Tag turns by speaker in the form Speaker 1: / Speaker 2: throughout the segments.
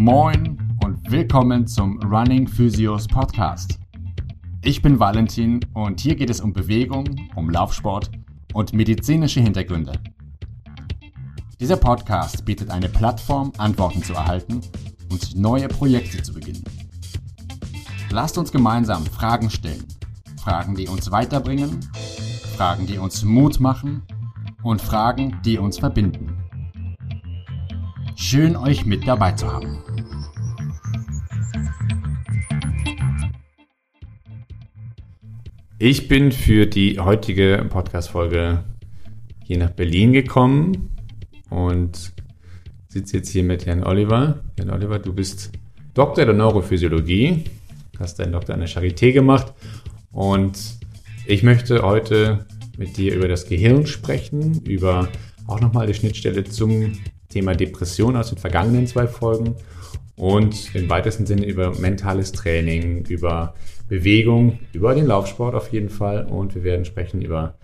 Speaker 1: Moin und willkommen zum Running Physios Podcast. Ich bin Valentin und hier geht es um Bewegung, um Laufsport und medizinische Hintergründe. Dieser Podcast bietet eine Plattform, Antworten zu erhalten und neue Projekte zu beginnen. Lasst uns gemeinsam Fragen stellen. Fragen, die uns weiterbringen, Fragen, die uns Mut machen und Fragen, die uns verbinden. Schön euch mit dabei zu haben.
Speaker 2: Ich bin für die heutige Podcast-Folge hier nach Berlin gekommen und sitze jetzt hier mit Herrn Oliver. Herrn Oliver, du bist Doktor der Neurophysiologie, hast deinen Doktor an der Charité gemacht und ich möchte heute mit dir über das Gehirn sprechen, über auch nochmal die Schnittstelle zum Thema Depression aus den vergangenen zwei Folgen und im weitesten Sinne über mentales Training, über Bewegung, über den Laufsport auf jeden Fall und wir werden sprechen über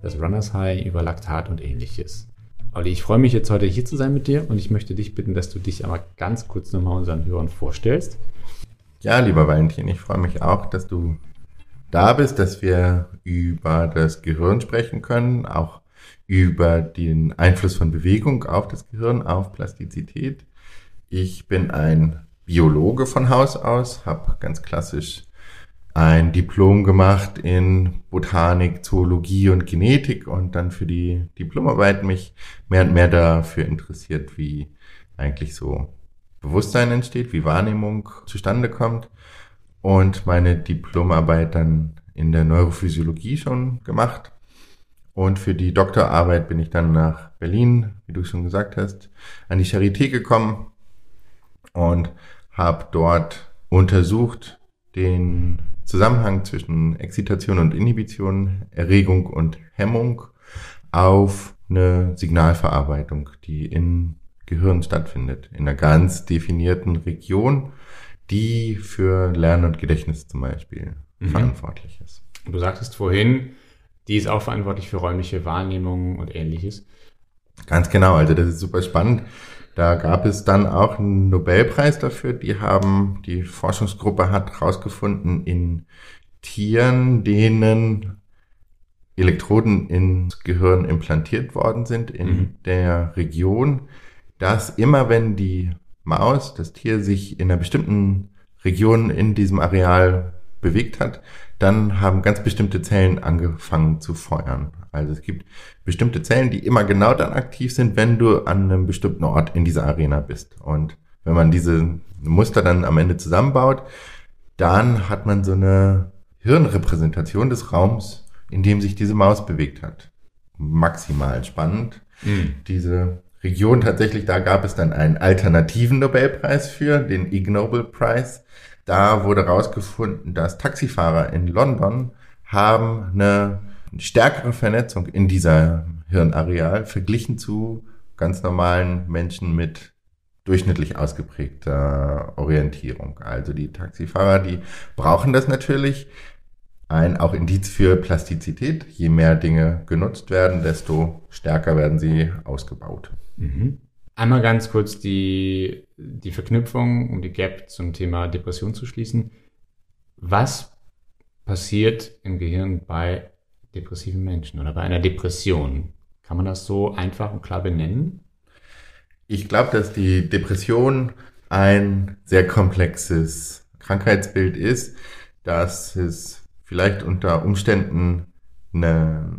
Speaker 2: das Runners High, über Laktat und ähnliches. Olli, ich freue mich jetzt heute hier zu sein mit dir und ich möchte dich bitten, dass du dich einmal ganz kurz nochmal unseren Hörern vorstellst.
Speaker 3: Ja, lieber Valentin, ich freue mich auch, dass du da bist, dass wir über das Gehirn sprechen können, auch über den Einfluss von Bewegung auf das Gehirn, auf Plastizität. Ich bin ein Biologe von Haus aus, habe ganz klassisch ein Diplom gemacht in Botanik, Zoologie und Genetik und dann für die Diplomarbeit mich mehr und mehr dafür interessiert, wie eigentlich so Bewusstsein entsteht, wie Wahrnehmung zustande kommt und meine Diplomarbeit dann in der Neurophysiologie schon gemacht und für die Doktorarbeit bin ich dann nach Berlin, wie du schon gesagt hast, an die Charité gekommen und habe dort untersucht den Zusammenhang zwischen Exzitation und Inhibition, Erregung und Hemmung auf eine Signalverarbeitung, die im Gehirn stattfindet, in einer ganz definierten Region, die für Lernen und Gedächtnis zum Beispiel mhm. verantwortlich ist.
Speaker 2: Du sagtest vorhin, die ist auch verantwortlich für räumliche Wahrnehmung und ähnliches.
Speaker 3: Ganz genau, also das ist super spannend. Da gab es dann auch einen Nobelpreis dafür. Die haben, die Forschungsgruppe hat herausgefunden, in Tieren, denen Elektroden ins Gehirn implantiert worden sind, in mhm. der Region, dass immer wenn die Maus, das Tier, sich in einer bestimmten Region in diesem Areal bewegt hat, dann haben ganz bestimmte Zellen angefangen zu feuern. Also es gibt bestimmte Zellen, die immer genau dann aktiv sind, wenn du an einem bestimmten Ort in dieser Arena bist. Und wenn man diese Muster dann am Ende zusammenbaut, dann hat man so eine Hirnrepräsentation des Raums, in dem sich diese Maus bewegt hat. Maximal spannend. Mhm. Diese Region tatsächlich, da gab es dann einen alternativen Nobelpreis für, den Ig Nobel Prize. Da wurde herausgefunden, dass Taxifahrer in London haben eine stärkere Vernetzung in dieser Hirnareal verglichen zu ganz normalen Menschen mit durchschnittlich ausgeprägter Orientierung. Also die Taxifahrer, die brauchen das natürlich. Ein auch Indiz für Plastizität. Je mehr Dinge genutzt werden, desto stärker werden sie ausgebaut.
Speaker 2: Mhm. Einmal ganz kurz die, die Verknüpfung, um die Gap zum Thema Depression zu schließen. Was passiert im Gehirn bei depressiven Menschen oder bei einer Depression? Kann man das so einfach und klar benennen?
Speaker 3: Ich glaube, dass die Depression ein sehr komplexes Krankheitsbild ist, dass es vielleicht unter Umständen eine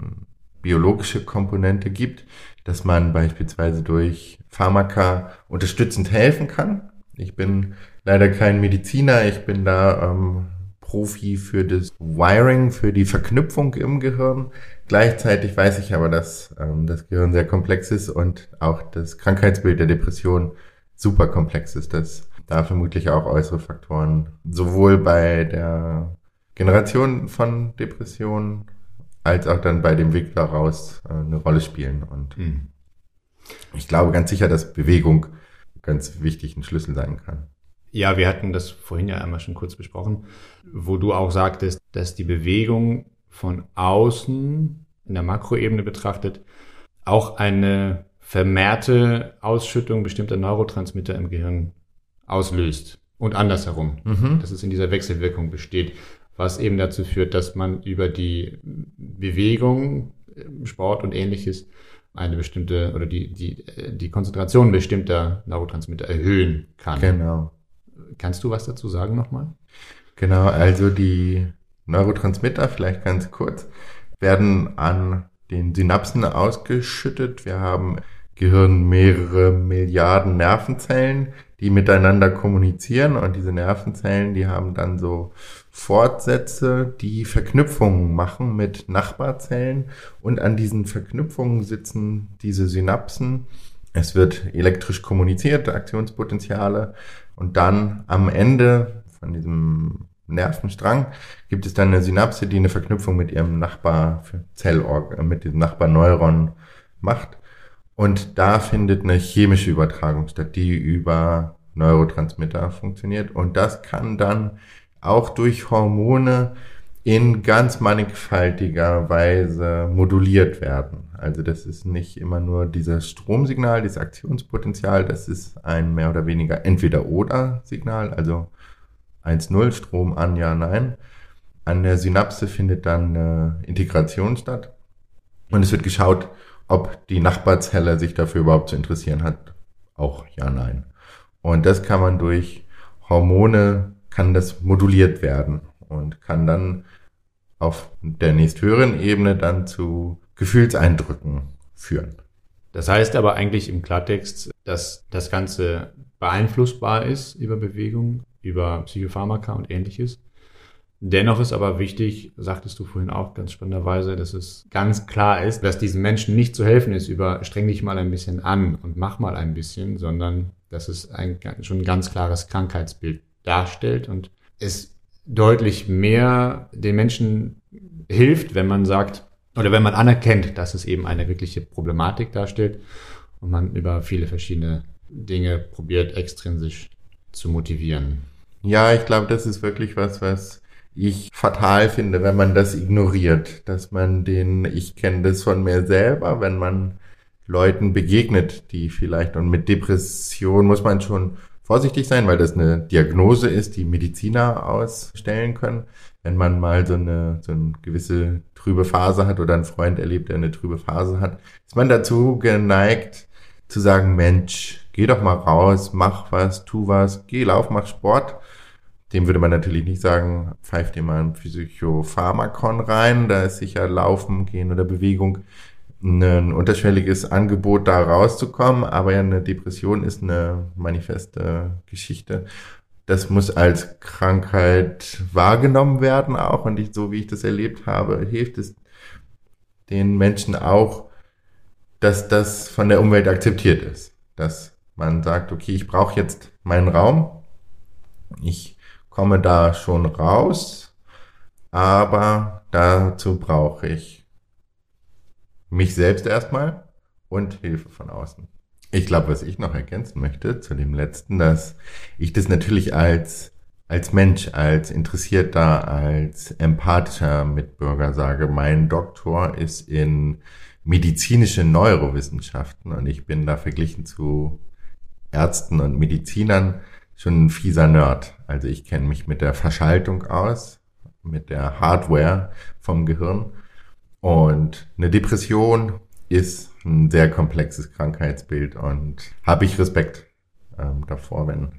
Speaker 3: biologische Komponente gibt, dass man beispielsweise durch Pharmaka unterstützend helfen kann. Ich bin leider kein Mediziner, ich bin da ähm, Profi für das Wiring, für die Verknüpfung im Gehirn. Gleichzeitig weiß ich aber, dass ähm, das Gehirn sehr komplex ist und auch das Krankheitsbild der Depression super komplex ist. Das da vermutlich auch äußere Faktoren sowohl bei der Generation von Depressionen als auch dann bei dem Weg daraus äh, eine Rolle spielen. Und mhm. ich glaube ganz sicher, dass Bewegung ganz wichtig ein Schlüssel sein kann.
Speaker 2: Ja, wir hatten das vorhin ja einmal schon kurz besprochen, wo du auch sagtest, dass die Bewegung von außen in der Makroebene betrachtet auch eine vermehrte Ausschüttung bestimmter Neurotransmitter im Gehirn auslöst und andersherum,
Speaker 3: Mhm.
Speaker 2: dass es in dieser Wechselwirkung besteht, was eben dazu führt, dass man über die Bewegung, Sport und ähnliches eine bestimmte oder die, die, die Konzentration bestimmter Neurotransmitter erhöhen kann.
Speaker 3: Genau.
Speaker 2: Kannst du was dazu sagen nochmal?
Speaker 3: Genau, also die Neurotransmitter, vielleicht ganz kurz, werden an den Synapsen ausgeschüttet. Wir haben Gehirn mehrere Milliarden Nervenzellen, die miteinander kommunizieren und diese Nervenzellen, die haben dann so Fortsätze, die Verknüpfungen machen mit Nachbarzellen und an diesen Verknüpfungen sitzen diese Synapsen. Es wird elektrisch kommuniziert, Aktionspotenziale und dann am Ende von diesem Nervenstrang gibt es dann eine Synapse, die eine Verknüpfung mit ihrem Nachbar Zellorgan, mit diesem Nachbarneuron macht. Und da findet eine chemische Übertragung statt, die über Neurotransmitter funktioniert. Und das kann dann auch durch Hormone in ganz mannigfaltiger Weise moduliert werden. Also das ist nicht immer nur dieses Stromsignal, dieses Aktionspotenzial, das ist ein mehr oder weniger Entweder-Oder-Signal, also 1-0, Strom an, ja, nein. An der Synapse findet dann eine Integration statt und es wird geschaut, ob die Nachbarzelle sich dafür überhaupt zu interessieren hat. Auch ja, nein. Und das kann man durch Hormone, kann das moduliert werden und kann dann auf der nächsthöheren Ebene dann zu Gefühlseindrücken führen.
Speaker 2: Das heißt aber eigentlich im Klartext, dass das Ganze beeinflussbar ist über Bewegung, über Psychopharmaka und ähnliches. Dennoch ist aber wichtig, sagtest du vorhin auch ganz spannenderweise, dass es ganz klar ist, dass diesen Menschen nicht zu helfen ist über streng dich mal ein bisschen an und mach mal ein bisschen, sondern dass es ein, schon ein ganz klares Krankheitsbild darstellt und es deutlich mehr den Menschen hilft, wenn man sagt, oder wenn man anerkennt, dass es eben eine wirkliche Problematik darstellt und man über viele verschiedene Dinge probiert, extrinsisch zu motivieren.
Speaker 3: Ja, ich glaube, das ist wirklich was, was ich fatal finde, wenn man das ignoriert, dass man den, ich kenne das von mir selber, wenn man Leuten begegnet, die vielleicht, und mit Depression muss man schon vorsichtig sein, weil das eine Diagnose ist, die Mediziner ausstellen können. Wenn man mal so eine, so eine gewisse trübe Phase hat oder einen Freund erlebt, der eine trübe Phase hat, ist man dazu geneigt zu sagen, Mensch, geh doch mal raus, mach was, tu was, geh, lauf, mach Sport. Dem würde man natürlich nicht sagen, pfeift dir mal ein Psychopharmakon rein, da ist sicher Laufen, Gehen oder Bewegung ein unterschwelliges Angebot, da rauszukommen, aber ja, eine Depression ist eine manifeste Geschichte. Das muss als Krankheit wahrgenommen werden auch und ich, so wie ich das erlebt habe, hilft es den Menschen auch, dass das von der Umwelt akzeptiert ist. Dass man sagt, okay, ich brauche jetzt meinen Raum, ich komme da schon raus, aber dazu brauche ich mich selbst erstmal und Hilfe von außen. Ich glaube, was ich noch ergänzen möchte zu dem letzten, dass ich das natürlich als als Mensch, als Interessierter, als empathischer Mitbürger sage, mein Doktor ist in medizinische Neurowissenschaften und ich bin da verglichen zu Ärzten und Medizinern schon ein fieser Nerd. Also ich kenne mich mit der Verschaltung aus, mit der Hardware vom Gehirn und eine Depression ist ein sehr komplexes Krankheitsbild und habe ich Respekt ähm, davor, wenn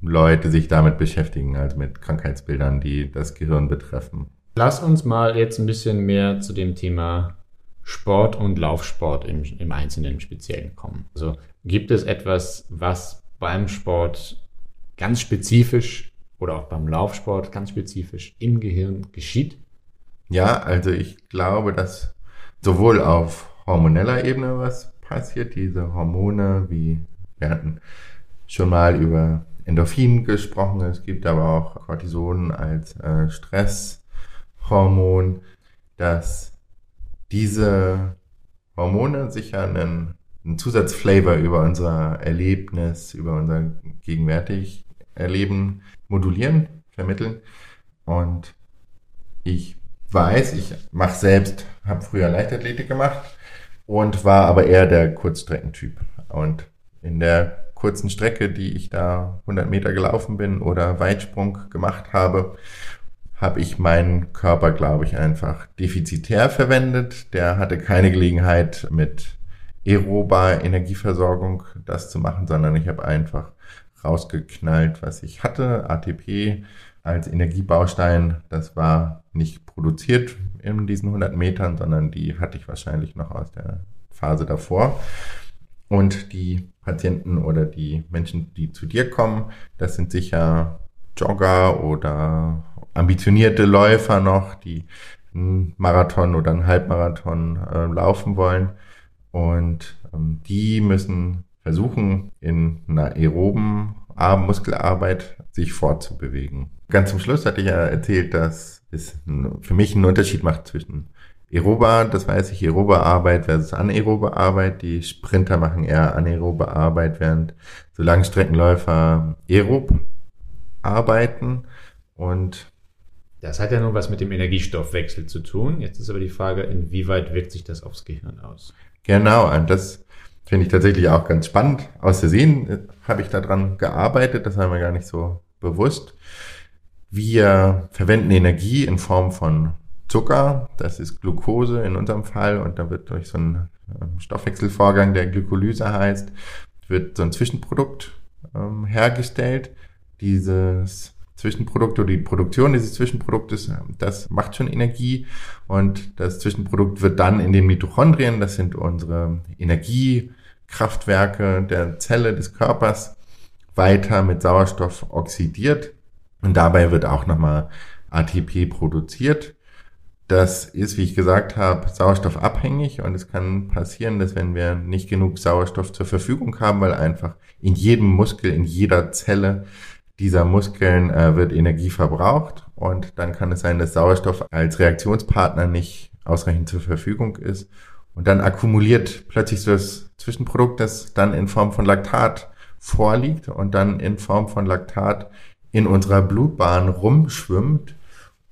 Speaker 3: Leute sich damit beschäftigen, also mit Krankheitsbildern, die das Gehirn betreffen.
Speaker 2: Lass uns mal jetzt ein bisschen mehr zu dem Thema Sport und Laufsport im, im Einzelnen im Speziellen kommen. Also gibt es etwas, was beim Sport ganz spezifisch oder auch beim Laufsport ganz spezifisch im Gehirn geschieht?
Speaker 3: Ja, also ich glaube, dass sowohl auf hormoneller Ebene was passiert, diese Hormone, wie wir hatten schon mal über Endorphin gesprochen, es gibt aber auch Cortison als äh, Stresshormon, dass diese Hormone sicher einen, einen Zusatzflavor über unser Erlebnis, über unser gegenwärtig Erleben modulieren, vermitteln. Und ich weiß, ich mache selbst, habe früher Leichtathletik gemacht und war aber eher der Kurzstreckentyp. Und in der kurzen Strecke, die ich da 100 Meter gelaufen bin oder Weitsprung gemacht habe, habe ich meinen Körper, glaube ich, einfach defizitär verwendet. Der hatte keine Gelegenheit mit aerober Energieversorgung das zu machen, sondern ich habe einfach rausgeknallt, was ich hatte. ATP als Energiebaustein, das war nicht produziert in diesen 100 Metern, sondern die hatte ich wahrscheinlich noch aus der Phase davor. Und die Patienten oder die Menschen, die zu dir kommen, das sind sicher Jogger oder ambitionierte Läufer noch, die einen Marathon oder einen Halbmarathon äh, laufen wollen. Und ähm, die müssen versuchen, in einer aeroben Muskelarbeit sich fortzubewegen. Ganz zum Schluss hatte ich ja erzählt, dass es für mich einen Unterschied macht zwischen aerober, das weiß ich, aerobe Arbeit versus anaerobe Arbeit. Die Sprinter machen eher anaerobe Arbeit, während so Langstreckenläufer aerob arbeiten. Und
Speaker 2: das hat ja nun was mit dem Energiestoffwechsel zu tun. Jetzt ist aber die Frage, inwieweit wirkt sich das aufs Gehirn aus?
Speaker 3: Genau, und das finde ich tatsächlich auch ganz spannend. Aus Versehen äh, habe ich daran gearbeitet, das war mir gar nicht so bewusst. Wir verwenden Energie in Form von Zucker, das ist Glucose in unserem Fall, und da wird durch so einen ähm, Stoffwechselvorgang, der Glykolyse heißt, wird so ein Zwischenprodukt ähm, hergestellt. Dieses Zwischenprodukt oder die Produktion dieses Zwischenproduktes, das macht schon Energie und das Zwischenprodukt wird dann in den Mitochondrien, das sind unsere Energiekraftwerke der Zelle des Körpers, weiter mit Sauerstoff oxidiert. Und dabei wird auch nochmal ATP produziert. Das ist, wie ich gesagt habe, sauerstoffabhängig. Und es kann passieren, dass wenn wir nicht genug Sauerstoff zur Verfügung haben, weil einfach in jedem Muskel, in jeder Zelle dieser Muskeln äh, wird Energie verbraucht. Und dann kann es sein, dass Sauerstoff als Reaktionspartner nicht ausreichend zur Verfügung ist und dann akkumuliert plötzlich so das Zwischenprodukt, das dann in Form von Laktat vorliegt und dann in Form von Laktat in unserer Blutbahn rumschwimmt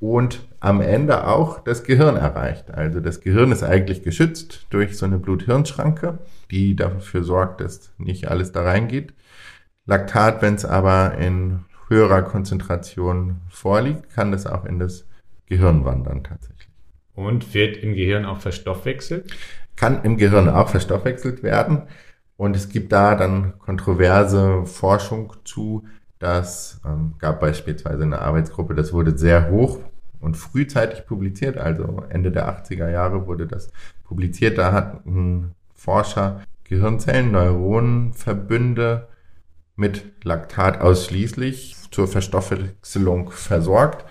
Speaker 3: und am Ende auch das Gehirn erreicht. Also das Gehirn ist eigentlich geschützt durch so eine Blut-Hirn-Schranke, die dafür sorgt, dass nicht alles da reingeht. Laktat, wenn es aber in höherer Konzentration vorliegt, kann das auch in das Gehirn wandern tatsächlich.
Speaker 2: Und wird im Gehirn auch verstoffwechselt?
Speaker 3: Kann im Gehirn auch verstoffwechselt werden. Und es gibt da dann kontroverse Forschung zu. Das ähm, gab beispielsweise eine Arbeitsgruppe, das wurde sehr hoch und frühzeitig publiziert, also Ende der 80er Jahre wurde das publiziert. Da hat ein Forscher Gehirnzellen, Neuronenverbünde mit Laktat ausschließlich zur Verstoffwechselung versorgt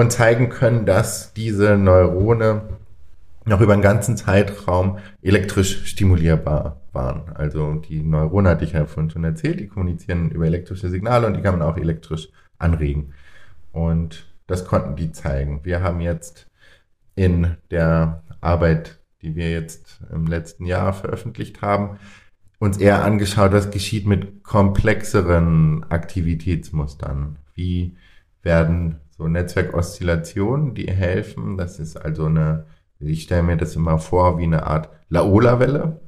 Speaker 3: und zeigen können, dass diese Neurone noch über einen ganzen Zeitraum elektrisch stimulierbar waren. Also die Neurone hatte ich ja vorhin schon erzählt, die kommunizieren über elektrische Signale und die kann man auch elektrisch anregen. Und das konnten die zeigen. Wir haben jetzt in der Arbeit, die wir jetzt im letzten Jahr veröffentlicht haben, uns eher angeschaut, was geschieht mit komplexeren Aktivitätsmustern. Wie werden so Netzwerkoszillationen, die helfen, das ist also eine, ich stelle mir das immer vor wie eine Art Laola-Welle,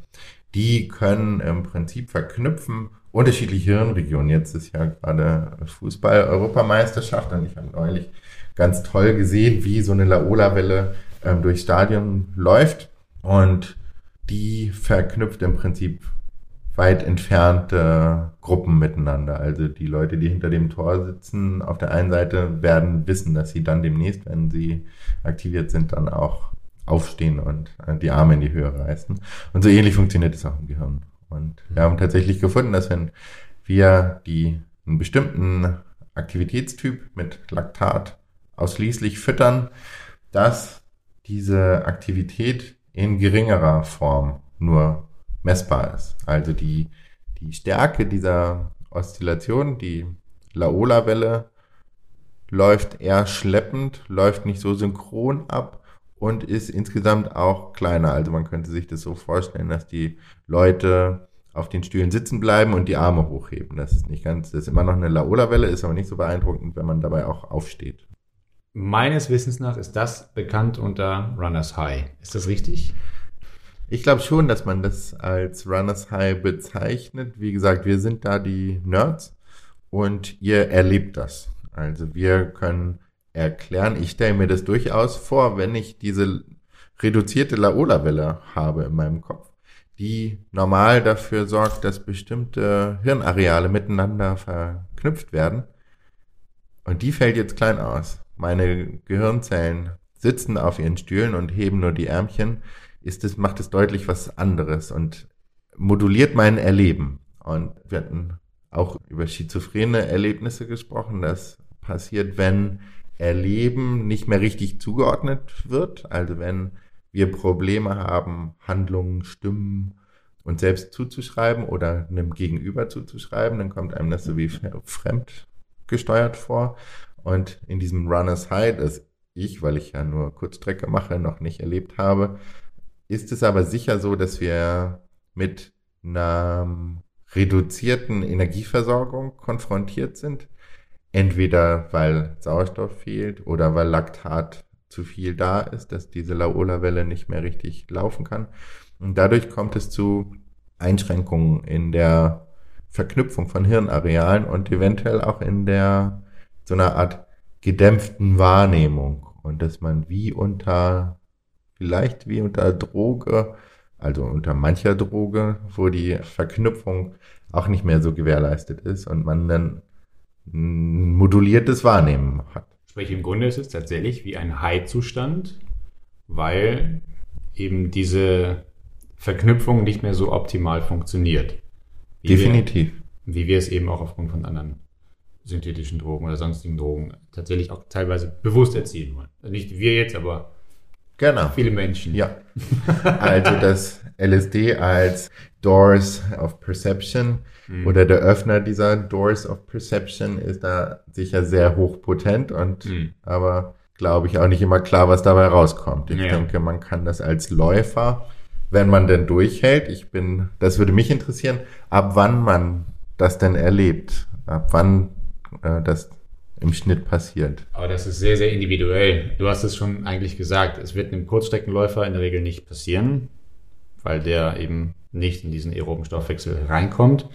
Speaker 3: die können im Prinzip verknüpfen unterschiedliche Hirnregionen. Jetzt ist ja gerade Fußball-Europameisterschaft und ich habe neulich ganz toll gesehen, wie so eine Laola-Welle ähm, durchs Stadion läuft. Und die verknüpft im Prinzip weit entfernte Gruppen miteinander. Also die Leute, die hinter dem Tor sitzen, auf der einen Seite werden wissen, dass sie dann demnächst, wenn sie aktiviert sind, dann auch aufstehen und äh, die Arme in die Höhe reißen. Und so ähnlich funktioniert es auch im Gehirn. Und wir haben tatsächlich gefunden, dass wenn wir die einen bestimmten Aktivitätstyp mit Laktat ausschließlich füttern, dass diese Aktivität in geringerer Form nur messbar ist. Also die, die Stärke dieser Oszillation, die Laola-Welle, läuft eher schleppend, läuft nicht so synchron ab und ist insgesamt auch kleiner. Also man könnte sich das so vorstellen, dass die Leute auf den Stühlen sitzen bleiben und die Arme hochheben. Das ist nicht ganz, das ist immer noch eine Laola-Welle, ist aber nicht so beeindruckend, wenn man dabei auch aufsteht.
Speaker 2: Meines Wissens nach ist das bekannt unter Runners High. Ist das richtig?
Speaker 3: Ich glaube schon, dass man das als Runners High bezeichnet. Wie gesagt, wir sind da die Nerds und ihr erlebt das. Also wir können erklären, ich stelle mir das durchaus vor, wenn ich diese reduzierte Laola-Welle habe in meinem Kopf, die normal dafür sorgt, dass bestimmte Hirnareale miteinander verknüpft werden. Und die fällt jetzt klein aus. Meine Gehirnzellen sitzen auf ihren Stühlen und heben nur die Ärmchen, ist es, macht es deutlich was anderes und moduliert mein Erleben. Und wir hatten auch über schizophrene Erlebnisse gesprochen. Das passiert, wenn Erleben nicht mehr richtig zugeordnet wird. Also wenn wir Probleme haben, Handlungen, Stimmen und selbst zuzuschreiben oder einem Gegenüber zuzuschreiben, dann kommt einem das so wie fremd gesteuert vor. Und in diesem Runners High, das ich, weil ich ja nur Kurzstrecke mache, noch nicht erlebt habe, ist es aber sicher so, dass wir mit einer reduzierten Energieversorgung konfrontiert sind. Entweder weil Sauerstoff fehlt oder weil Laktat zu viel da ist, dass diese Laola-Welle nicht mehr richtig laufen kann. Und dadurch kommt es zu Einschränkungen in der Verknüpfung von Hirnarealen und eventuell auch in der so einer Art gedämpften Wahrnehmung und dass man wie unter vielleicht wie unter Droge, also unter mancher Droge, wo die Verknüpfung auch nicht mehr so gewährleistet ist und man dann ein moduliertes Wahrnehmen hat.
Speaker 2: Sprich, im Grunde ist es tatsächlich wie ein High-Zustand, weil eben diese Verknüpfung nicht mehr so optimal funktioniert.
Speaker 3: Wie Definitiv.
Speaker 2: Wir, wie wir es eben auch aufgrund von anderen synthetischen Drogen oder sonstigen Drogen tatsächlich auch teilweise bewusst erzielen wollen. Also nicht wir jetzt, aber
Speaker 3: genau.
Speaker 2: viele Menschen.
Speaker 3: Ja. Also das LSD als Doors of Perception Mhm. Oder der Öffner dieser Doors of Perception ist da sicher sehr hochpotent und mhm. aber glaube ich auch nicht immer klar, was dabei rauskommt. Ich ja. denke, man kann das als Läufer, wenn man denn durchhält, ich bin, das würde mich interessieren, ab wann man das denn erlebt, ab wann äh, das im Schnitt passiert.
Speaker 2: Aber das ist sehr, sehr individuell. Du hast es schon eigentlich gesagt, es wird einem Kurzstreckenläufer in der Regel nicht passieren, weil der eben nicht in diesen aeroben Stoffwechsel reinkommt.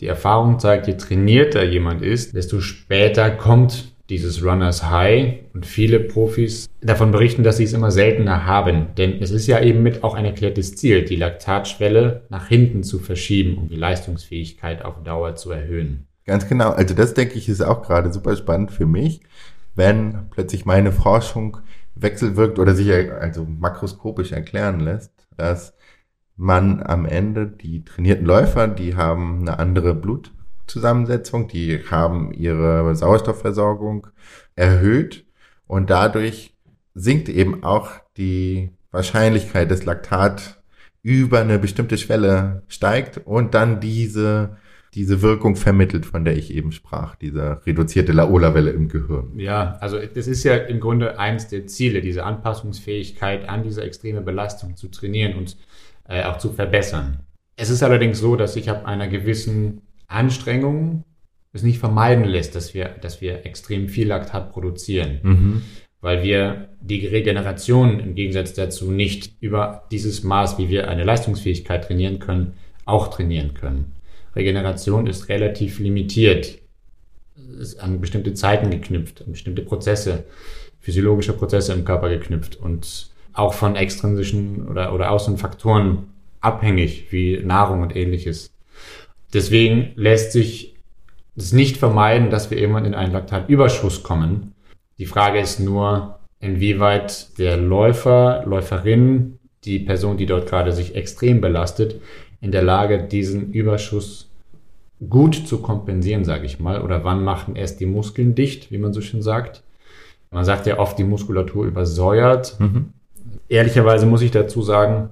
Speaker 2: Die Erfahrung zeigt, je trainierter jemand ist, desto später kommt dieses Runners High und viele Profis davon berichten, dass sie es immer seltener haben. Denn es ist ja eben mit auch ein erklärtes Ziel, die Laktatschwelle nach hinten zu verschieben, um die Leistungsfähigkeit auf Dauer zu erhöhen.
Speaker 3: Ganz genau. Also das denke ich ist auch gerade super spannend für mich, wenn plötzlich meine Forschung wechselwirkt oder sich also makroskopisch erklären lässt, dass man am Ende die trainierten Läufer, die haben eine andere Blutzusammensetzung, die haben ihre Sauerstoffversorgung erhöht und dadurch sinkt eben auch die Wahrscheinlichkeit, dass Laktat über eine bestimmte Schwelle steigt und dann diese diese Wirkung vermittelt, von der ich eben sprach, diese reduzierte Laola-Welle im Gehirn.
Speaker 2: Ja, also das ist ja im Grunde eins der Ziele, diese Anpassungsfähigkeit an diese extreme Belastung zu trainieren und äh, auch zu verbessern. Es ist allerdings so, dass sich ab einer gewissen Anstrengung es nicht vermeiden lässt, dass wir, dass wir extrem viel Laktat produzieren. Mhm. Weil wir die Regeneration im Gegensatz dazu nicht über dieses Maß, wie wir eine Leistungsfähigkeit trainieren können, auch trainieren können. Regeneration ist relativ limitiert, ist an bestimmte Zeiten geknüpft, an bestimmte Prozesse, physiologische Prozesse im Körper geknüpft und auch von extrinsischen oder, oder Außenfaktoren abhängig, wie Nahrung und ähnliches. Deswegen lässt sich es nicht vermeiden, dass wir irgendwann in einen Laktatüberschuss kommen. Die Frage ist nur, inwieweit der Läufer, Läuferin, die Person, die dort gerade sich extrem belastet, in der Lage, diesen Überschuss gut zu kompensieren, sage ich mal. Oder wann machen erst die Muskeln dicht, wie man so schön sagt. Man sagt ja oft, die Muskulatur übersäuert. Mhm. Ehrlicherweise muss ich dazu sagen,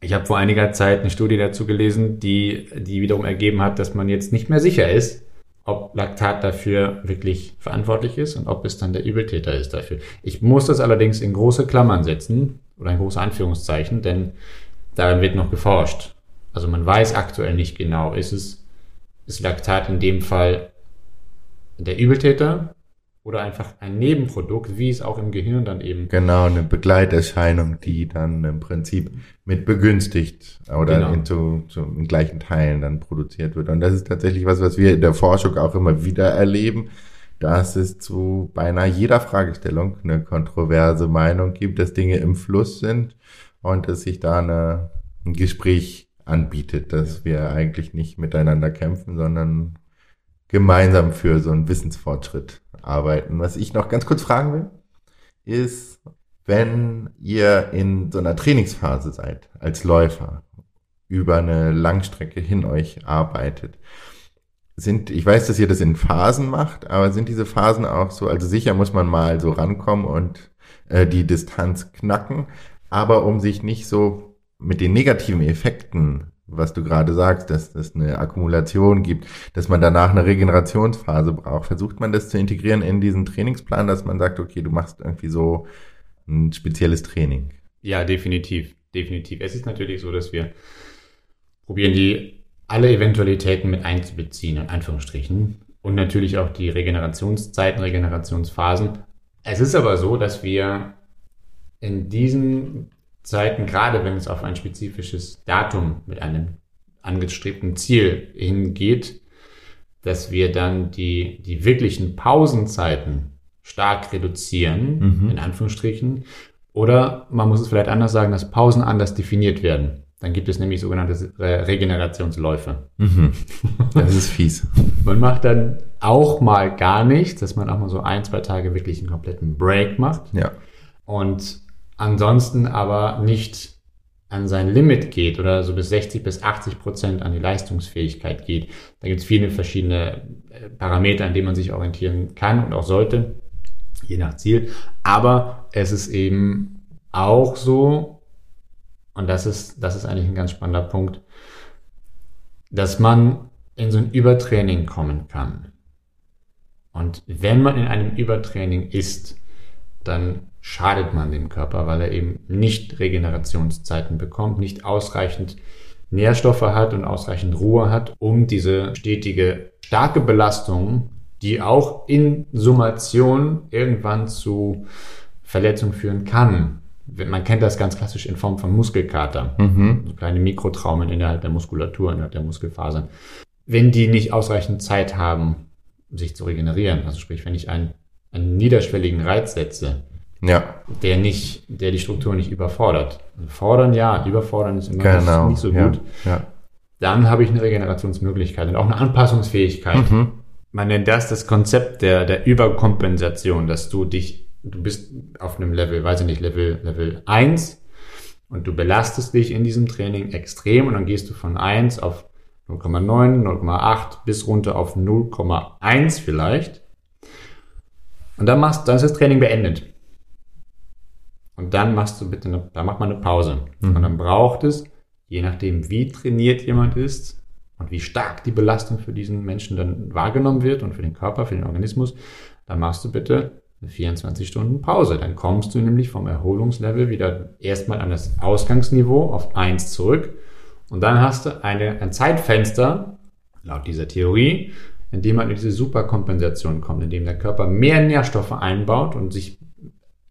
Speaker 2: ich habe vor einiger Zeit eine Studie dazu gelesen, die, die wiederum ergeben hat, dass man jetzt nicht mehr sicher ist, ob Laktat dafür wirklich verantwortlich ist und ob es dann der Übeltäter ist dafür. Ich muss das allerdings in große Klammern setzen oder in große Anführungszeichen, denn daran wird noch geforscht. Also man weiß aktuell nicht genau, ist es ist Laktat in dem Fall der Übeltäter oder einfach ein Nebenprodukt, wie es auch im Gehirn dann eben.
Speaker 3: Genau, eine Begleiterscheinung, die dann im Prinzip mit begünstigt oder
Speaker 2: Genau.
Speaker 3: in, zu, zu, in gleichen Teilen dann produziert wird. Und das ist tatsächlich was, was wir in der Forschung auch immer wieder erleben, dass es zu beinahe jeder Fragestellung eine kontroverse Meinung gibt, dass Dinge im Fluss sind und dass sich da eine, ein Gespräch anbietet, dass wir eigentlich nicht miteinander kämpfen, sondern gemeinsam für so einen Wissensfortschritt arbeiten. Was ich noch ganz kurz fragen will, ist, wenn ihr in so einer Trainingsphase seid, als Läufer, über eine Langstrecke hin euch arbeitet, sind, ich weiß, dass ihr das in Phasen macht, aber sind diese Phasen auch so, also sicher muss man mal so rankommen und äh, die Distanz knacken, aber um sich nicht so mit den negativen Effekten, was du gerade sagst, dass es eine Akkumulation gibt, dass man danach eine Regenerationsphase braucht, versucht man das zu integrieren in diesen Trainingsplan, dass man sagt, okay, du machst irgendwie so ein spezielles Training.
Speaker 2: Ja, definitiv, definitiv. Es ist natürlich so, dass wir probieren, die alle Eventualitäten mit einzubeziehen, in Anführungsstrichen. Und natürlich auch die Regenerationszeiten, Regenerationsphasen. Es ist aber so, dass wir in diesen Zeiten, gerade wenn es auf ein spezifisches Datum mit einem angestrebten Ziel hingeht, dass wir dann die, die wirklichen Pausenzeiten stark reduzieren,
Speaker 3: Mhm.
Speaker 2: in Anführungsstrichen. Oder man muss es vielleicht anders sagen, dass Pausen anders definiert werden. Dann gibt es nämlich sogenannte Re- Regenerationsläufe.
Speaker 3: Mhm. Das ist fies.
Speaker 2: Man macht dann auch mal gar nichts, dass man auch mal so ein, zwei Tage wirklich einen kompletten Break macht
Speaker 3: Ja.
Speaker 2: und ansonsten aber nicht an sein Limit geht oder so bis 60 bis 80 Prozent an die Leistungsfähigkeit geht. Da gibt es viele verschiedene äh, Parameter, an denen man sich orientieren kann und auch sollte, je nach Ziel. Aber es ist eben auch so, und das ist, das ist eigentlich ein ganz spannender Punkt, dass man in so ein Übertraining kommen kann. Und wenn man in einem Übertraining ist, dann schadet man dem Körper, weil er eben nicht Regenerationszeiten bekommt, nicht ausreichend Nährstoffe hat und ausreichend Ruhe hat, um diese stetige, starke Belastung, die auch in Summation irgendwann zu Verletzung führen kann. Man kennt das ganz klassisch in Form von Muskelkater,
Speaker 3: Mhm.
Speaker 2: so kleine Mikrotraumen innerhalb der Muskulatur, innerhalb der Muskelfasern. Wenn die nicht ausreichend Zeit haben, sich zu regenerieren, also sprich, wenn ich einen, einen niederschwelligen Reiz setze,
Speaker 3: Ja,
Speaker 2: der nicht, der die Struktur nicht überfordert. Also fordern ja, überfordern ist immer
Speaker 3: genau.
Speaker 2: nicht so
Speaker 3: ja.
Speaker 2: gut.
Speaker 3: Ja.
Speaker 2: Dann habe ich eine Regenerationsmöglichkeit und auch eine Anpassungsfähigkeit.
Speaker 3: Mhm.
Speaker 2: Man nennt das das Konzept der, der Überkompensation, dass du dich, du bist auf einem Level, weiß ich nicht, Level, Level 1 und du belastest dich in diesem Training extrem und dann gehst du von 1 auf 0,9, 0,8 bis runter auf 0,1 vielleicht. Und dann machst, dann ist das Training beendet. Und dann machst du bitte, eine, da macht man eine Pause.
Speaker 3: Mhm.
Speaker 2: Und dann braucht es, je nachdem wie trainiert jemand ist und wie stark die Belastung für diesen Menschen dann wahrgenommen wird und für den Körper, für den Organismus, dann machst du bitte eine 24 Stunden Pause. Dann kommst du nämlich vom Erholungslevel wieder erstmal an das Ausgangsniveau auf 1 zurück. Und dann hast du eine, ein Zeitfenster, laut dieser Theorie, in dem man in diese Superkompensation kommt, in dem der Körper mehr Nährstoffe einbaut und sich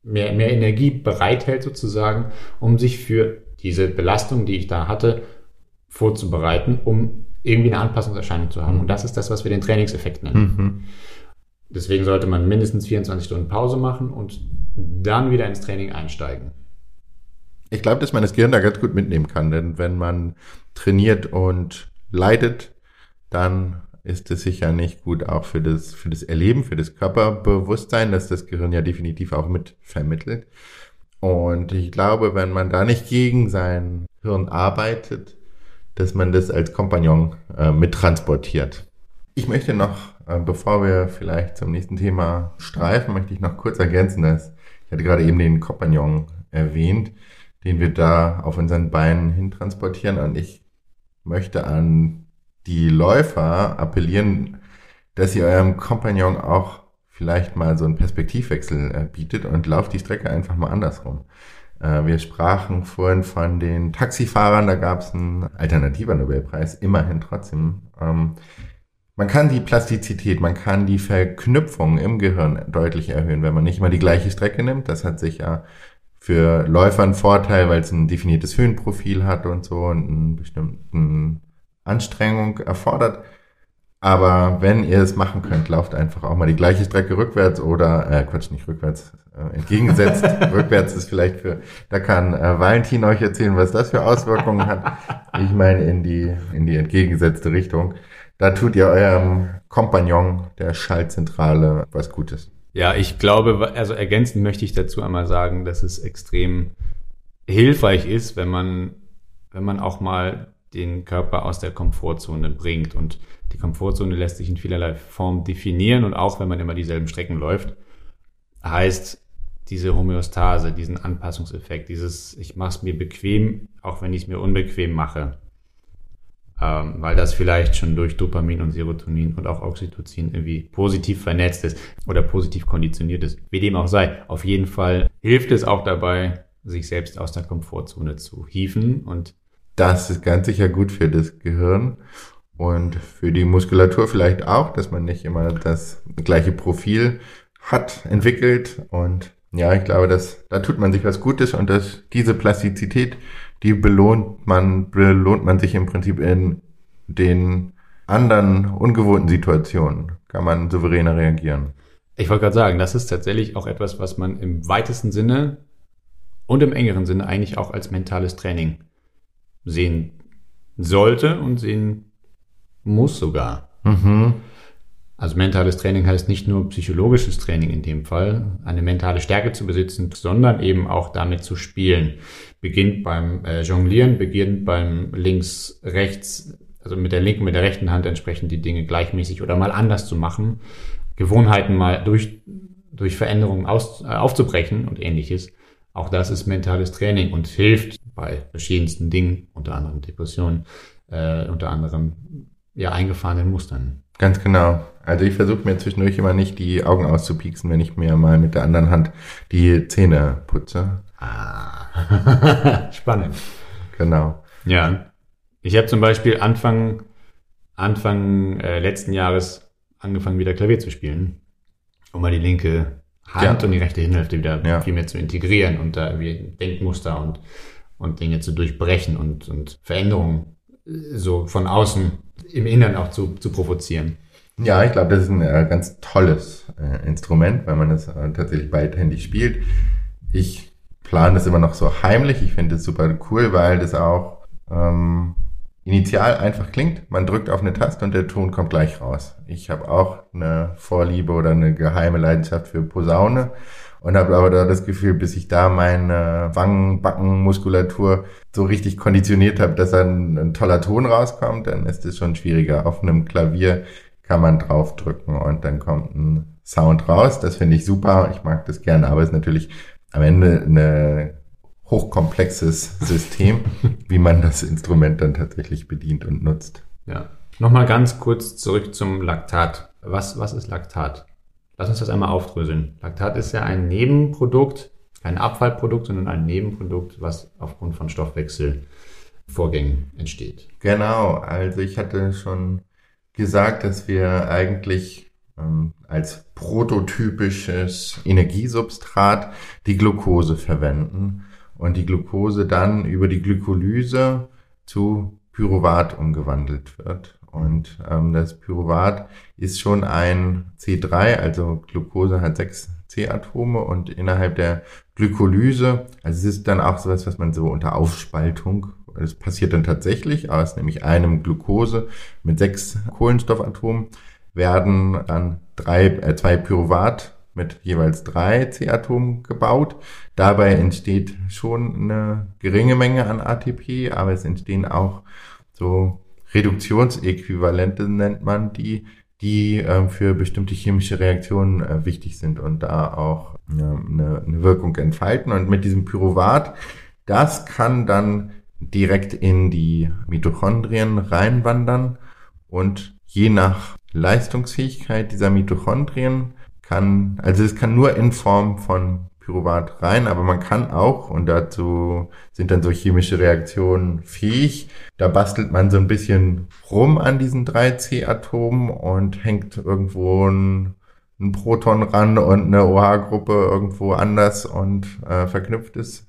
Speaker 2: mehr, mehr Energie bereithält sozusagen, um sich für diese Belastung, die ich da hatte, vorzubereiten, um irgendwie eine Anpassungserscheinung zu haben. Und das ist das, was wir den Trainingseffekt nennen.
Speaker 3: Mhm.
Speaker 2: Deswegen sollte man mindestens 24 Stunden Pause machen und dann wieder ins Training einsteigen.
Speaker 3: Ich glaube, dass man das Gehirn da ganz gut mitnehmen kann, denn wenn man trainiert und leidet, dann ist es sicher nicht gut auch für das, für das Erleben, für das Körperbewusstsein, das das Gehirn ja definitiv auch mit vermittelt. Und ich glaube, wenn man da nicht gegen sein Hirn arbeitet, dass man das als Kompagnon äh, mittransportiert. Ich möchte noch, äh, bevor wir vielleicht zum nächsten Thema streifen, möchte ich noch kurz ergänzen, dass ich hatte gerade eben den Kompagnon erwähnt, den wir da auf unseren Beinen hintransportieren. Und ich möchte an die Läufer appellieren, dass ihr eurem Kompagnon auch vielleicht mal so einen Perspektivwechsel äh, bietet und lauft die Strecke einfach mal andersrum. Äh, wir sprachen vorhin von den Taxifahrern, da gab es einen alternativer Nobelpreis, immerhin trotzdem. Ähm, man kann die Plastizität, man kann die Verknüpfung im Gehirn deutlich erhöhen, wenn man nicht immer die gleiche Strecke nimmt. Das hat sich ja für Läufer einen Vorteil, weil es ein definiertes Höhenprofil hat und so und einen bestimmten Anstrengung erfordert. Aber wenn ihr es machen könnt, lauft einfach auch mal die gleiche Strecke rückwärts oder, äh, Quatsch, nicht rückwärts, äh, entgegengesetzt. rückwärts ist vielleicht für, da kann äh, Valentin euch erzählen, was das für Auswirkungen hat. Ich meine in die, in die entgegengesetzte Richtung. Da tut ihr eurem Kompagnon der Schaltzentrale was Gutes.
Speaker 2: Ja, ich glaube, also ergänzend möchte ich dazu einmal sagen, dass es extrem hilfreich ist, wenn man, wenn man auch mal den Körper aus der Komfortzone bringt. Und die Komfortzone lässt sich in vielerlei Form definieren und auch wenn man immer dieselben Strecken läuft, heißt diese Homöostase, diesen Anpassungseffekt, dieses ich mache es mir bequem, auch wenn ich es mir unbequem mache ähm, weil das vielleicht schon durch Dopamin und Serotonin und auch Oxytocin irgendwie positiv vernetzt ist oder positiv konditioniert ist. Wie dem auch sei, auf jeden Fall hilft es auch dabei, sich selbst aus der Komfortzone zu hieven und
Speaker 3: das ist ganz sicher gut für das Gehirn und für die Muskulatur vielleicht auch, dass man nicht immer das gleiche Profil hat, entwickelt und ja, ich glaube, dass da tut man sich was Gutes und dass diese Plastizität die belohnt man, belohnt man sich im Prinzip in den anderen ungewohnten Situationen. Kann man souveräner reagieren.
Speaker 2: Ich wollte gerade sagen, das ist tatsächlich auch etwas, was man im weitesten Sinne und im engeren Sinne eigentlich auch als mentales Training sehen sollte und sehen muss sogar. Mhm. Also mentales Training heißt nicht nur psychologisches Training in dem Fall, eine mentale Stärke zu besitzen, sondern eben auch damit zu spielen. Beginnt beim äh, Jonglieren, beginnt beim links, rechts, also mit der linken, mit der rechten Hand entsprechend die Dinge gleichmäßig oder mal anders zu machen, Gewohnheiten mal durch, durch Veränderungen aus, äh, aufzubrechen und ähnliches. Auch das ist mentales Training und hilft bei verschiedensten Dingen, unter anderem Depressionen, äh, unter anderem ja eingefahrenen Mustern.
Speaker 3: Ganz genau. Also ich versuche mir zwischendurch immer nicht die Augen auszupieksen, wenn ich mir mal mit der anderen Hand die Zähne putze.
Speaker 2: Ah. Spannend.
Speaker 3: Genau.
Speaker 2: Ja. Ich habe zum Beispiel Anfang, Anfang äh, letzten Jahres angefangen, wieder Klavier zu spielen, um mal die linke Hand ja. und die rechte Hinhälfte wieder ja. viel mehr zu integrieren und da irgendwie Denkmuster und, und Dinge zu durchbrechen und, und Veränderungen so von außen im Innern auch zu, zu provozieren.
Speaker 3: Ja, ich glaube, das ist ein äh, ganz tolles äh, Instrument, weil man es äh, tatsächlich beidhändig spielt. Ich plane das immer noch so heimlich. Ich finde es super cool, weil das auch ähm, initial einfach klingt. Man drückt auf eine Taste und der Ton kommt gleich raus. Ich habe auch eine Vorliebe oder eine geheime Leidenschaft für Posaune und habe aber da das Gefühl, bis ich da meine Wangen-Backenmuskulatur so richtig konditioniert habe, dass ein, ein toller Ton rauskommt, dann ist es schon schwieriger. Auf einem Klavier kann man draufdrücken und dann kommt ein Sound raus. Das finde ich super. Ich mag das gerne, aber es ist natürlich am Ende ein hochkomplexes System, wie man das Instrument dann tatsächlich bedient und nutzt.
Speaker 2: Ja. Nochmal ganz kurz zurück zum Laktat. Was, was ist Laktat? Lass uns das einmal aufdröseln. Laktat ist ja ein Nebenprodukt, kein Abfallprodukt, sondern ein Nebenprodukt, was aufgrund von Stoffwechselvorgängen entsteht.
Speaker 3: Genau, also ich hatte schon gesagt, dass wir eigentlich ähm, als prototypisches Energiesubstrat die Glucose verwenden und die Glucose dann über die Glykolyse zu Pyruvat umgewandelt wird. Und ähm, das Pyruvat ist schon ein C3, also Glucose hat sechs C-Atome und innerhalb der Glykolyse, also es ist dann auch sowas, was man so unter Aufspaltung, das passiert dann tatsächlich aus nämlich einem Glucose mit sechs Kohlenstoffatomen, werden dann drei, äh, zwei Pyruvat mit jeweils drei C-Atomen gebaut. Dabei entsteht schon eine geringe Menge an ATP, aber es entstehen auch so Reduktionsäquivalente nennt man die, die äh, für bestimmte chemische Reaktionen äh, wichtig sind und da auch eine, eine Wirkung entfalten. Und mit diesem Pyruvat, das kann dann direkt in die Mitochondrien reinwandern und je nach Leistungsfähigkeit dieser Mitochondrien kann, also es kann nur in Form von Pyruvat rein, aber man kann auch, und dazu sind dann so chemische Reaktionen fähig, da bastelt man so ein bisschen rum an diesen 3C-Atomen und hängt irgendwo ein, ein, Proton ran und eine OH-Gruppe irgendwo anders und äh, verknüpft es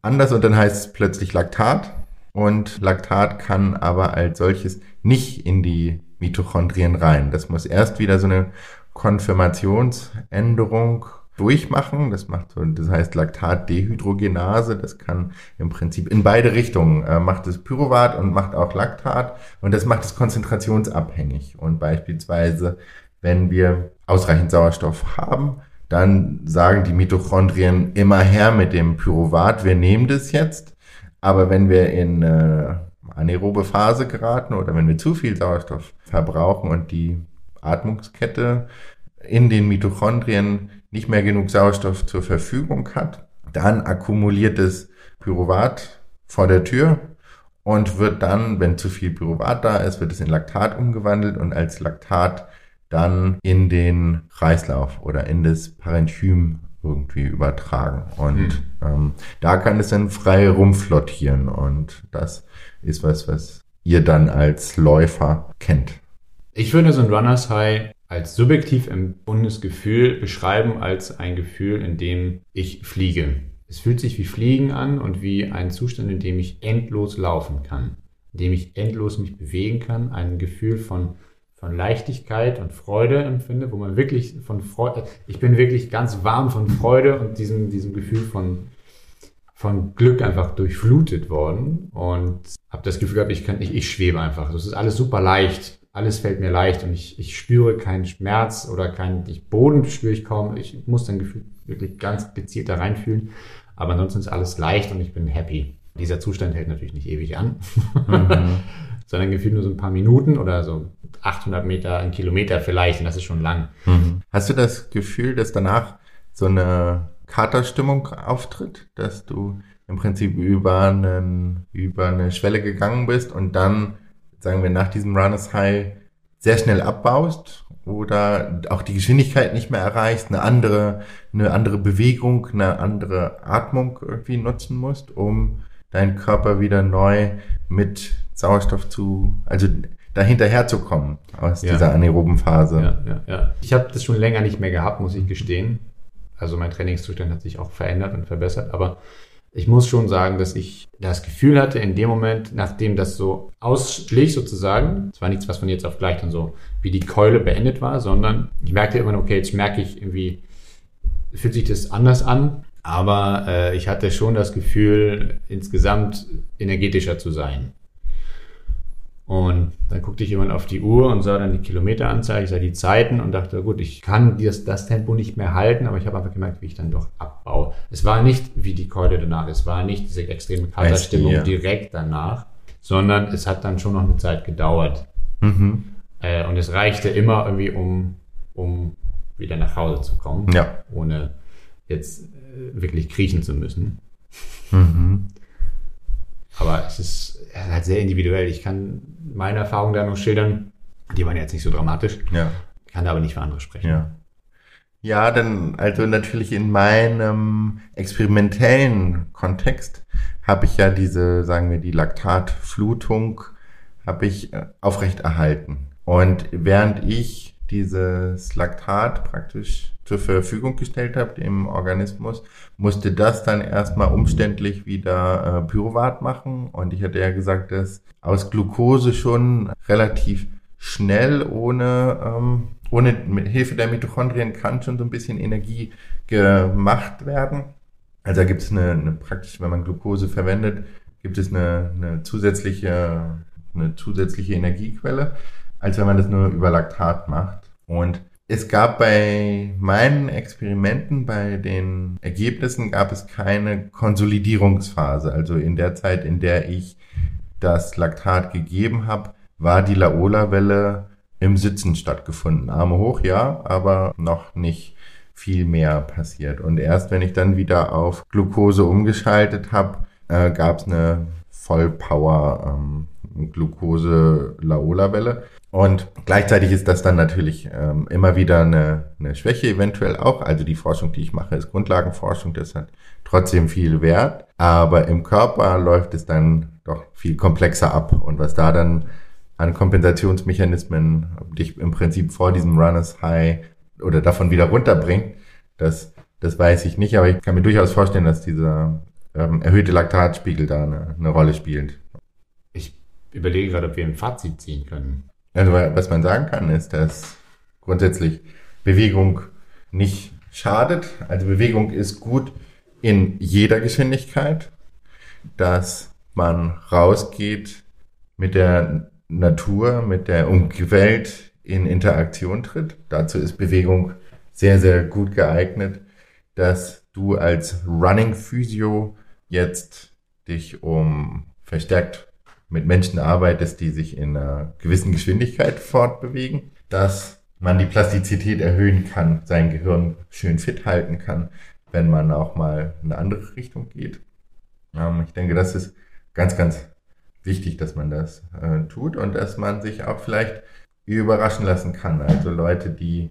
Speaker 3: anders und dann heißt es plötzlich Laktat. Und Laktat kann aber als solches nicht in die Mitochondrien rein. Das muss erst wieder so eine Konfirmationsänderung durchmachen. Das macht das heißt Laktatdehydrogenase. Das kann im Prinzip in beide Richtungen äh, macht es Pyruvat und macht auch Laktat und das macht es konzentrationsabhängig. Und beispielsweise, wenn wir ausreichend Sauerstoff haben, dann sagen die Mitochondrien immer her mit dem Pyruvat, wir nehmen das jetzt. Aber wenn wir in äh, anaerobe Phase geraten oder wenn wir zu viel Sauerstoff verbrauchen und die Atmungskette in den Mitochondrien nicht mehr genug Sauerstoff zur Verfügung hat, dann akkumuliert es Pyruvat vor der Tür und wird dann, wenn zu viel Pyruvat da ist, wird es in Laktat umgewandelt und als Laktat dann in den Kreislauf oder in das Parenchym irgendwie übertragen. Und hm. ähm, da kann es dann frei rumflottieren und das ist was, was ihr dann als Läufer kennt.
Speaker 2: Ich würde so ein Runners High als subjektiv empfundenes Gefühl beschreiben als ein Gefühl, in dem ich fliege. Es fühlt sich wie Fliegen an und wie ein Zustand, in dem ich endlos laufen kann, in dem ich endlos mich bewegen kann, ein Gefühl von, von Leichtigkeit und Freude empfinde, wo man wirklich von Freude, ich bin wirklich ganz warm von Freude und diesem, diesem Gefühl von, von Glück einfach durchflutet worden und habe das Gefühl gehabt, ich kann, ich, ich schwebe einfach. Das ist alles super leicht alles fällt mir leicht und ich, ich spüre keinen Schmerz oder keinen ich, Boden spüre ich kaum. Ich muss dann wirklich ganz gezielt da reinfühlen. Aber ansonsten ist alles leicht und ich bin happy. Dieser Zustand hält natürlich nicht ewig an, mhm. sondern gefühlt nur so ein paar Minuten oder so 800 Meter, ein Kilometer vielleicht und das ist schon lang.
Speaker 3: Mhm. Hast du das Gefühl, dass danach so eine Katerstimmung auftritt, dass du im Prinzip über, einen, über eine Schwelle gegangen bist und dann sagen wir, nach diesem Runners High sehr schnell abbaust oder auch die Geschwindigkeit nicht mehr erreichst, eine andere, eine andere Bewegung, eine andere Atmung irgendwie nutzen musst, um deinen Körper wieder neu mit Sauerstoff zu, also dahinterher zu kommen aus ja. dieser anaeroben Phase.
Speaker 2: Ja, ja, ja. Ich habe das schon länger nicht mehr gehabt, muss ich gestehen. Also mein Trainingszustand hat sich auch verändert und verbessert, aber ich muss schon sagen, dass ich das Gefühl hatte, in dem Moment, nachdem das so ausschlich sozusagen, es war nichts, was von jetzt auf gleich dann so wie die Keule beendet war, sondern ich merkte immer, okay, jetzt merke ich irgendwie, fühlt sich das anders an, aber äh, ich hatte schon das Gefühl, insgesamt energetischer zu sein. Und dann guckte ich jemand auf die Uhr und sah dann die Kilometeranzeige, sah die Zeiten und dachte, gut, ich kann das, das Tempo nicht mehr halten, aber ich habe einfach gemerkt, wie ich dann doch abbaue. Es war nicht wie die Keule danach, es war nicht diese extreme Katerstimmung direkt danach, sondern es hat dann schon noch eine Zeit gedauert. Mhm. Äh, und es reichte immer irgendwie, um, um wieder nach Hause zu kommen, ja. ohne jetzt äh, wirklich kriechen zu müssen. Mhm. Aber es ist halt sehr individuell. Ich kann meine Erfahrungen da noch schildern. Die waren jetzt nicht so dramatisch. Ja. Kann da aber nicht für andere sprechen.
Speaker 3: Ja. Ja, dann, also natürlich in meinem experimentellen Kontext habe ich ja diese, sagen wir, die Laktatflutung habe ich äh, aufrechterhalten. Und während ich dieses Laktat praktisch zur Verfügung gestellt habe im Organismus, musste das dann erstmal umständlich wieder äh, Pyruvat machen. Und ich hatte ja gesagt, dass aus Glucose schon relativ schnell ohne, ähm, ohne mit Hilfe der Mitochondrien kann schon so ein bisschen Energie gemacht werden. Also da gibt es eine, eine praktisch, wenn man Glucose verwendet, gibt es eine, eine zusätzliche, eine zusätzliche Energiequelle, als wenn man das nur über Laktat macht. Und es gab bei meinen Experimenten, bei den Ergebnissen gab es keine Konsolidierungsphase. Also in der Zeit, in der ich das Laktat gegeben habe, war die Laola-Welle im Sitzen stattgefunden. Arme hoch, ja, aber noch nicht viel mehr passiert. Und erst wenn ich dann wieder auf Glucose umgeschaltet habe, äh, gab es eine Vollpower, ähm. Und gleichzeitig ist das dann natürlich ähm, immer wieder eine, eine Schwäche eventuell auch. Also die Forschung, die ich mache, ist Grundlagenforschung, das hat trotzdem viel Wert. Aber im Körper läuft es dann doch viel komplexer ab. Und was da dann an Kompensationsmechanismen dich im Prinzip vor diesem Runners High oder davon wieder runterbringt, das, das weiß ich nicht. Aber ich kann mir durchaus vorstellen, dass dieser ähm, erhöhte Laktatspiegel da eine, eine Rolle spielt.
Speaker 2: Ich überlege gerade, ob wir ein Fazit ziehen können.
Speaker 3: Also was man sagen kann, ist, dass grundsätzlich Bewegung nicht schadet. Also Bewegung ist gut in jeder Geschwindigkeit, dass man rausgeht mit der Natur, mit der Umwelt in Interaktion tritt. Dazu ist Bewegung sehr, sehr gut geeignet, dass du als Running Physio jetzt dich um verstärkt mit Menschen arbeitest, die sich in einer gewissen Geschwindigkeit fortbewegen, dass man die Plastizität erhöhen kann, sein Gehirn schön fit halten kann, wenn man auch mal in eine andere Richtung geht. Ähm, ich denke, das ist ganz, ganz wichtig, dass man das äh, tut und dass man sich auch vielleicht überraschen lassen kann. Also Leute, die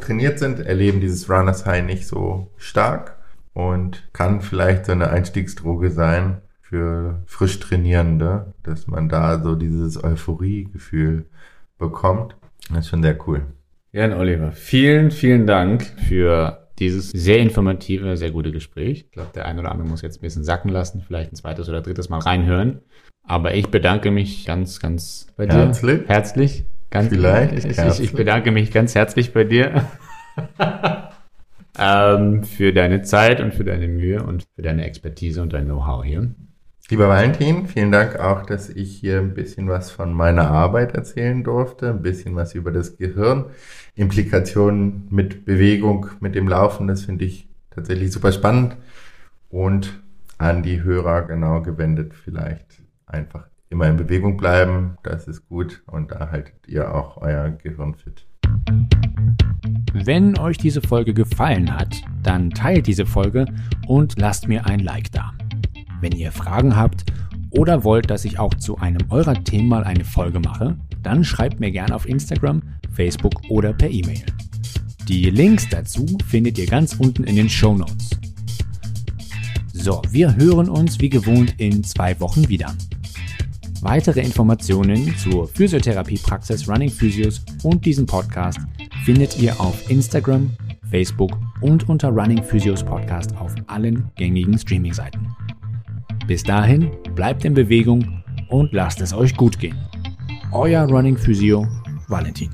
Speaker 3: trainiert sind, erleben dieses Runners High nicht so stark und kann vielleicht so eine Einstiegsdroge sein, für frisch Trainierende, dass man da so dieses Euphorie-Gefühl bekommt. Das ist schon sehr cool.
Speaker 2: Jan Oliver, vielen, vielen Dank für dieses sehr informative, sehr gute Gespräch. Ich glaube, der eine oder andere muss jetzt ein bisschen sacken lassen, vielleicht ein zweites oder drittes Mal reinhören. Aber ich bedanke mich ganz, ganz
Speaker 3: bei dir. Herzlich.
Speaker 2: Herzlich.
Speaker 3: Ganz Vielleicht.
Speaker 2: Ich, ich, ich bedanke mich ganz herzlich bei dir. ähm, für deine Zeit und für deine Mühe und für deine Expertise und dein Know-how hier.
Speaker 3: Lieber Valentin, vielen Dank auch, dass ich hier ein bisschen was von meiner Arbeit erzählen durfte, ein bisschen was über das Gehirn, Implikationen mit Bewegung, mit dem Laufen, das finde ich tatsächlich super spannend und an die Hörer genau gewendet vielleicht einfach immer in Bewegung bleiben, das ist gut und da haltet ihr auch euer Gehirn fit.
Speaker 1: Wenn euch diese Folge gefallen hat, dann teilt diese Folge und lasst mir ein Like da. Wenn ihr Fragen habt oder wollt, dass ich auch zu einem eurer Themen mal eine Folge mache, dann schreibt mir gerne auf Instagram, Facebook oder per E-Mail. Die Links dazu findet ihr ganz unten in den Show Notes. So, wir hören uns wie gewohnt in zwei Wochen wieder. Weitere Informationen zur Physiotherapiepraxis Running Physios und diesem Podcast findet ihr auf Instagram, Facebook und unter Running Physios Podcast auf allen gängigen Streaming-Seiten. Bis dahin, bleibt in Bewegung und lasst es euch gut gehen. Euer Running Physio, Valentin.